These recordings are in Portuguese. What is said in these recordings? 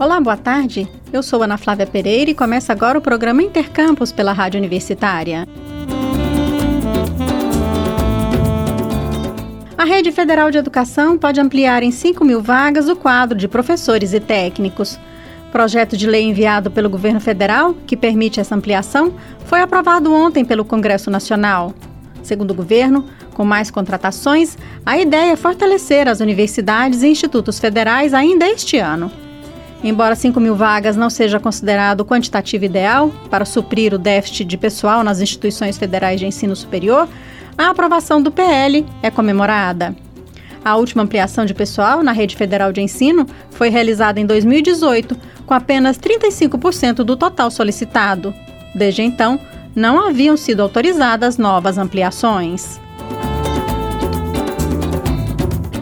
Olá, boa tarde. Eu sou Ana Flávia Pereira e começa agora o programa Intercampus pela Rádio Universitária. A Rede Federal de Educação pode ampliar em 5 mil vagas o quadro de professores e técnicos. Projeto de lei enviado pelo governo federal, que permite essa ampliação, foi aprovado ontem pelo Congresso Nacional. Segundo o governo, com mais contratações, a ideia é fortalecer as universidades e institutos federais ainda este ano. Embora 5 mil vagas não seja considerado o quantitativo ideal para suprir o déficit de pessoal nas instituições federais de ensino superior, a aprovação do PL é comemorada. A última ampliação de pessoal na rede federal de ensino foi realizada em 2018, com apenas 35% do total solicitado. Desde então, não haviam sido autorizadas novas ampliações.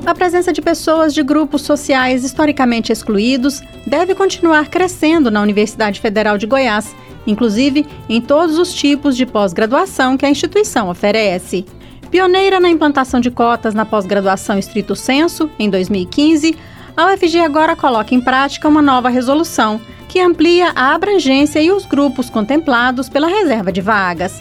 A presença de pessoas de grupos sociais historicamente excluídos deve continuar crescendo na Universidade Federal de Goiás, inclusive em todos os tipos de pós-graduação que a instituição oferece. Pioneira na implantação de cotas na pós-graduação estrito senso, em 2015, a UFG agora coloca em prática uma nova resolução que amplia a abrangência e os grupos contemplados pela reserva de vagas.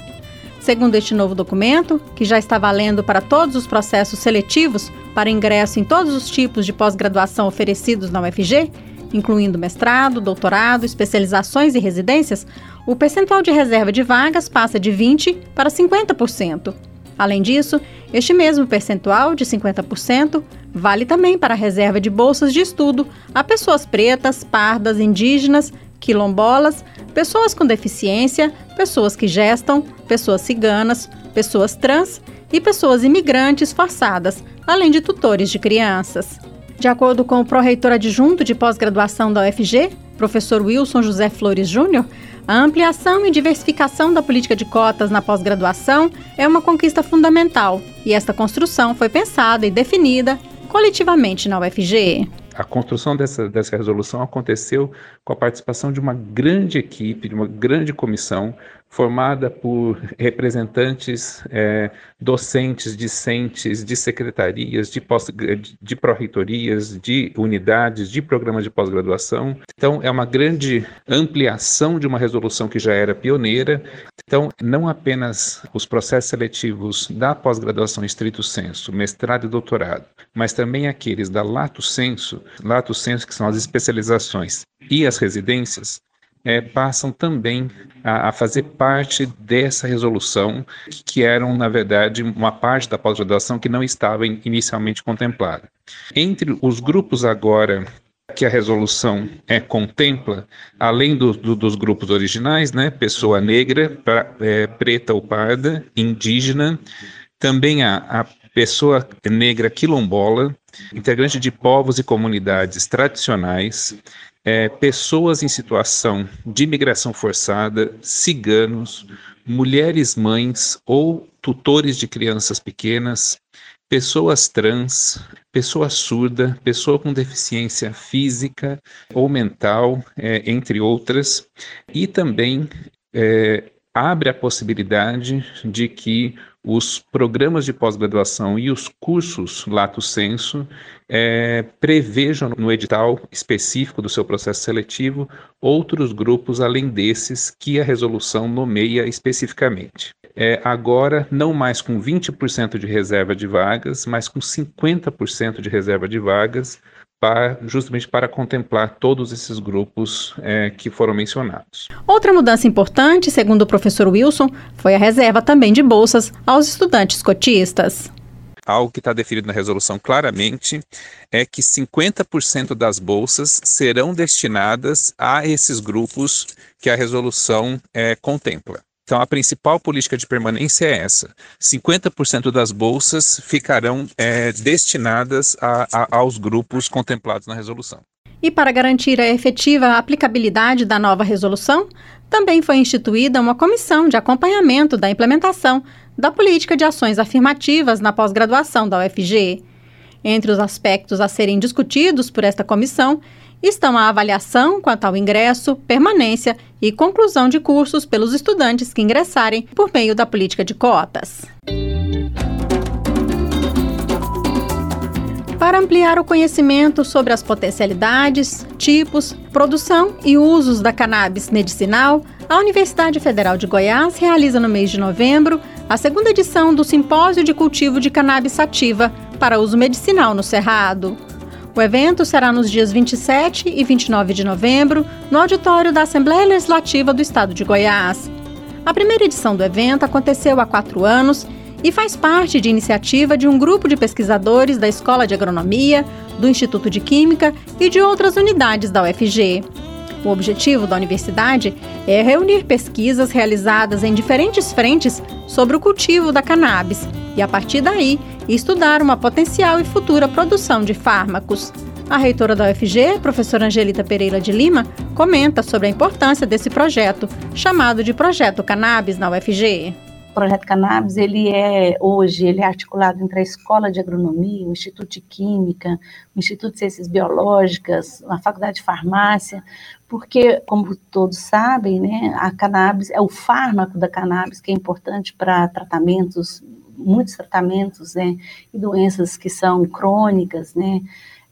Segundo este novo documento, que já está valendo para todos os processos seletivos para ingresso em todos os tipos de pós-graduação oferecidos na UFG, incluindo mestrado, doutorado, especializações e residências, o percentual de reserva de vagas passa de 20% para 50%. Além disso, este mesmo percentual de 50% vale também para a reserva de bolsas de estudo a pessoas pretas, pardas, indígenas, quilombolas, pessoas com deficiência, pessoas que gestam, pessoas ciganas, pessoas trans e pessoas imigrantes forçadas, além de tutores de crianças. De acordo com o pró-reitor adjunto de pós-graduação da UFG, professor Wilson José Flores Júnior, a ampliação e diversificação da política de cotas na pós-graduação é uma conquista fundamental e esta construção foi pensada e definida coletivamente na UFG a construção dessa, dessa resolução aconteceu com a participação de uma grande equipe, de uma grande comissão, formada por representantes é, docentes, discentes, de secretarias, de, pós, de pró-reitorias, de unidades, de programas de pós-graduação. Então, é uma grande ampliação de uma resolução que já era pioneira. Então, não apenas os processos seletivos da pós-graduação estrito senso, mestrado e doutorado, mas também aqueles da lato senso, lato senso que são as especializações e as residências, é, passam também a, a, fazer parte dessa resolução, que eram, na verdade, uma parte da pós-graduação que não estava inicialmente contemplada. Entre os grupos agora que a resolução é, contempla, além do, do, dos grupos originais, né, pessoa negra, pra, é, preta ou parda, indígena, também a, a pessoa negra quilombola, integrante de povos e comunidades tradicionais, é, pessoas em situação de imigração forçada, ciganos, mulheres mães ou tutores de crianças pequenas, pessoas trans, pessoa surda, pessoa com deficiência física ou mental, é, entre outras, e também é, abre a possibilidade de que os programas de pós-graduação e os cursos lato senso é, prevejam no edital específico do seu processo seletivo outros grupos além desses que a resolução nomeia especificamente. É, agora, não mais com 20% de reserva de vagas, mas com 50% de reserva de vagas, para, justamente para contemplar todos esses grupos é, que foram mencionados. Outra mudança importante, segundo o professor Wilson, foi a reserva também de bolsas aos estudantes cotistas. Algo que está definido na resolução claramente é que 50% das bolsas serão destinadas a esses grupos que a resolução é, contempla. Então, a principal política de permanência é essa: 50% das bolsas ficarão é, destinadas a, a, aos grupos contemplados na resolução. E para garantir a efetiva aplicabilidade da nova resolução, também foi instituída uma comissão de acompanhamento da implementação da política de ações afirmativas na pós-graduação da UFG. Entre os aspectos a serem discutidos por esta comissão estão a avaliação quanto ao ingresso, permanência e conclusão de cursos pelos estudantes que ingressarem por meio da política de cotas. Para ampliar o conhecimento sobre as potencialidades, tipos, produção e usos da cannabis medicinal, a Universidade Federal de Goiás realiza no mês de novembro a segunda edição do Simpósio de Cultivo de Cannabis Sativa para uso medicinal no Cerrado. O evento será nos dias 27 e 29 de novembro, no auditório da Assembleia Legislativa do Estado de Goiás. A primeira edição do evento aconteceu há quatro anos e faz parte de iniciativa de um grupo de pesquisadores da Escola de Agronomia, do Instituto de Química e de outras unidades da UFG. O objetivo da universidade é reunir pesquisas realizadas em diferentes frentes sobre o cultivo da cannabis e, a partir daí, estudar uma potencial e futura produção de fármacos. A reitora da UFG, professora Angelita Pereira de Lima, comenta sobre a importância desse projeto, chamado de Projeto Cannabis na UFG. O projeto Cannabis, ele é hoje, ele é articulado entre a Escola de Agronomia, o Instituto de Química, o Instituto de Ciências Biológicas, a Faculdade de Farmácia, porque, como todos sabem, né, a cannabis é o fármaco da cannabis que é importante para tratamentos, muitos tratamentos, né, e doenças que são crônicas, né,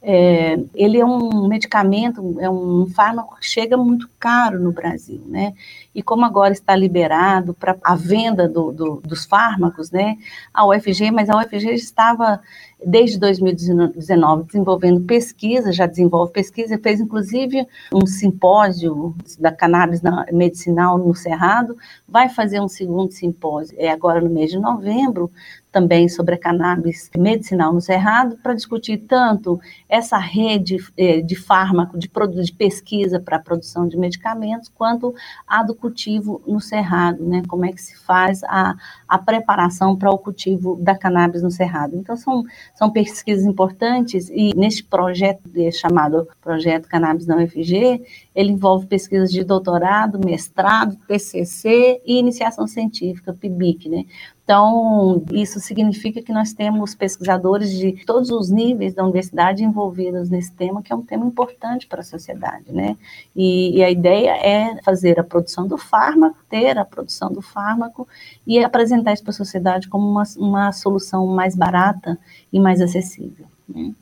é, ele é um medicamento, é um fármaco que chega muito caro no Brasil, né? E como agora está liberado para a venda do, do, dos fármacos, né? A UFG, mas a UFG estava desde 2019 desenvolvendo pesquisa, já desenvolve pesquisa, fez inclusive um simpósio da cannabis medicinal no Cerrado, vai fazer um segundo simpósio, é agora no mês de novembro, também sobre a cannabis medicinal no Cerrado, para discutir tanto essa rede eh, de fármaco, de, de pesquisa para a produção de medicamentos, quanto a do cultivo no Cerrado, né? Como é que se faz a, a preparação para o cultivo da cannabis no Cerrado. Então, são, são pesquisas importantes e neste projeto chamado Projeto Cannabis na UFG, ele envolve pesquisas de doutorado, mestrado, TCC e iniciação científica, PIBIC, né? Então, isso significa que nós temos pesquisadores de todos os níveis da universidade envolvidos nesse tema, que é um tema importante para a sociedade, né? E, e, a ideia é fazer a produção do fármaco, ter a produção do fármaco e apresentar isso para a sociedade como uma, uma solução mais barata e mais acessível. Né?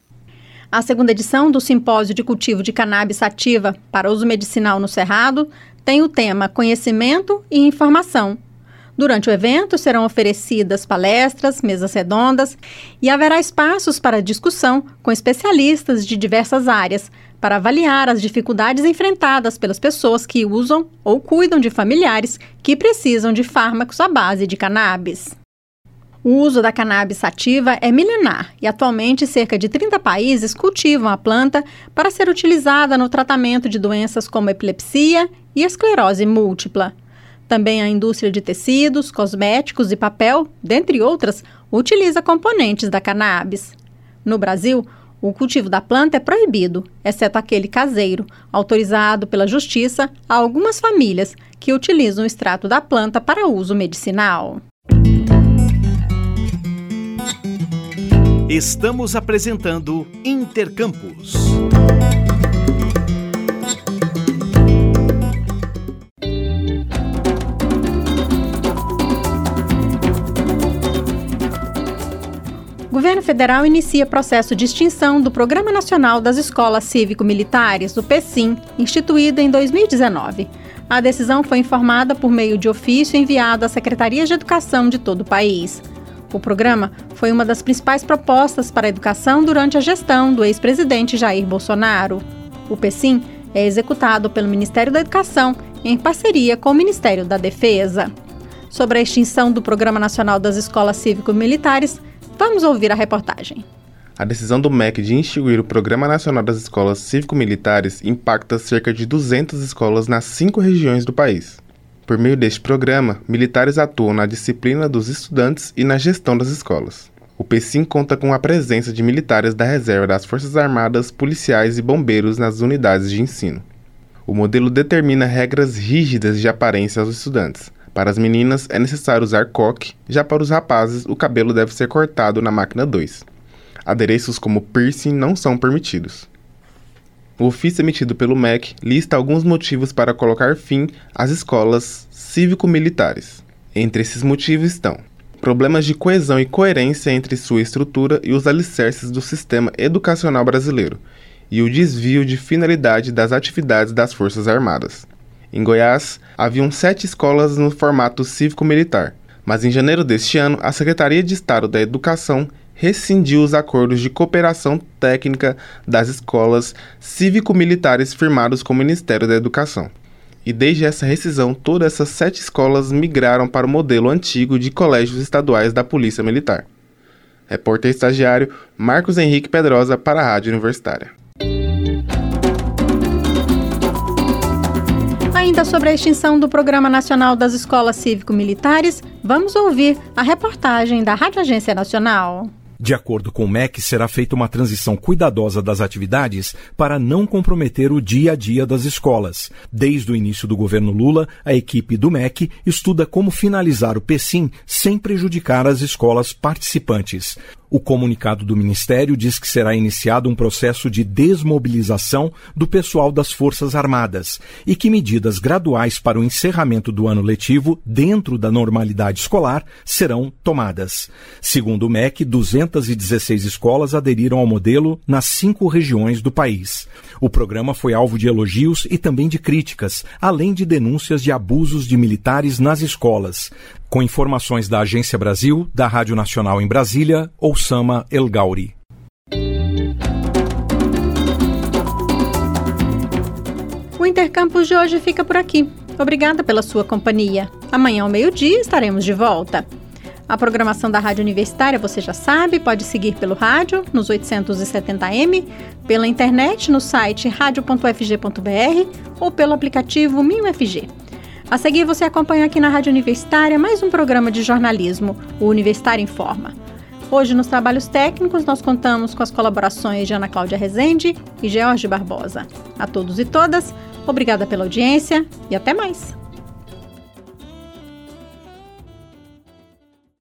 A segunda edição do Simpósio de Cultivo de Cannabis Sativa para Uso Medicinal no Cerrado tem o tema Conhecimento e Informação Durante o evento serão oferecidas palestras, mesas redondas e haverá espaços para discussão com especialistas de diversas áreas para avaliar as dificuldades enfrentadas pelas pessoas que usam ou cuidam de familiares que precisam de fármacos à base de cannabis. O uso da cannabis sativa é milenar e atualmente cerca de 30 países cultivam a planta para ser utilizada no tratamento de doenças como epilepsia e esclerose múltipla. Também a indústria de tecidos, cosméticos e papel, dentre outras, utiliza componentes da cannabis. No Brasil, o cultivo da planta é proibido, exceto aquele caseiro, autorizado pela Justiça a algumas famílias que utilizam o extrato da planta para uso medicinal. Estamos apresentando Intercampus. Governo federal inicia processo de extinção do Programa Nacional das Escolas Cívico-Militares, o PECIM, instituído em 2019. A decisão foi informada por meio de ofício enviado às secretarias de educação de todo o país. O programa foi uma das principais propostas para a educação durante a gestão do ex-presidente Jair Bolsonaro. O PECIM é executado pelo Ministério da Educação em parceria com o Ministério da Defesa. Sobre a extinção do Programa Nacional das Escolas Cívico-Militares, Vamos ouvir a reportagem. A decisão do MEC de instituir o Programa Nacional das Escolas Cívico-Militares impacta cerca de 200 escolas nas cinco regiões do país. Por meio deste programa, militares atuam na disciplina dos estudantes e na gestão das escolas. O PSIM conta com a presença de militares da reserva das Forças Armadas, policiais e bombeiros nas unidades de ensino. O modelo determina regras rígidas de aparência aos estudantes, para as meninas é necessário usar coque, já para os rapazes o cabelo deve ser cortado na máquina 2. Adereços como piercing não são permitidos. O ofício emitido pelo MEC lista alguns motivos para colocar fim às escolas cívico-militares. Entre esses motivos estão problemas de coesão e coerência entre sua estrutura e os alicerces do sistema educacional brasileiro, e o desvio de finalidade das atividades das Forças Armadas. Em Goiás, haviam sete escolas no formato cívico-militar, mas em janeiro deste ano, a Secretaria de Estado da Educação rescindiu os acordos de cooperação técnica das escolas cívico-militares firmados com o Ministério da Educação. E desde essa rescisão, todas essas sete escolas migraram para o modelo antigo de colégios estaduais da Polícia Militar. Repórter estagiário Marcos Henrique Pedrosa para a Rádio Universitária. Ainda sobre a extinção do Programa Nacional das Escolas Cívico-Militares, vamos ouvir a reportagem da Rádio Agência Nacional. De acordo com o MEC, será feita uma transição cuidadosa das atividades para não comprometer o dia a dia das escolas. Desde o início do governo Lula, a equipe do MEC estuda como finalizar o PECIM sem prejudicar as escolas participantes. O comunicado do Ministério diz que será iniciado um processo de desmobilização do pessoal das Forças Armadas e que medidas graduais para o encerramento do ano letivo dentro da normalidade escolar serão tomadas. Segundo o MEC, 216 escolas aderiram ao modelo nas cinco regiões do país. O programa foi alvo de elogios e também de críticas, além de denúncias de abusos de militares nas escolas. Com informações da Agência Brasil, da Rádio Nacional em Brasília, Oussama El Gauri. O Intercampus de hoje fica por aqui. Obrigada pela sua companhia. Amanhã ao meio-dia estaremos de volta. A programação da Rádio Universitária, você já sabe, pode seguir pelo rádio nos 870m, pela internet no site radio.fg.br ou pelo aplicativo MinUFG. A seguir, você acompanha aqui na Rádio Universitária mais um programa de jornalismo, o Universitário Informa. Hoje, nos trabalhos técnicos, nós contamos com as colaborações de Ana Cláudia Rezende e George Barbosa. A todos e todas, obrigada pela audiência e até mais!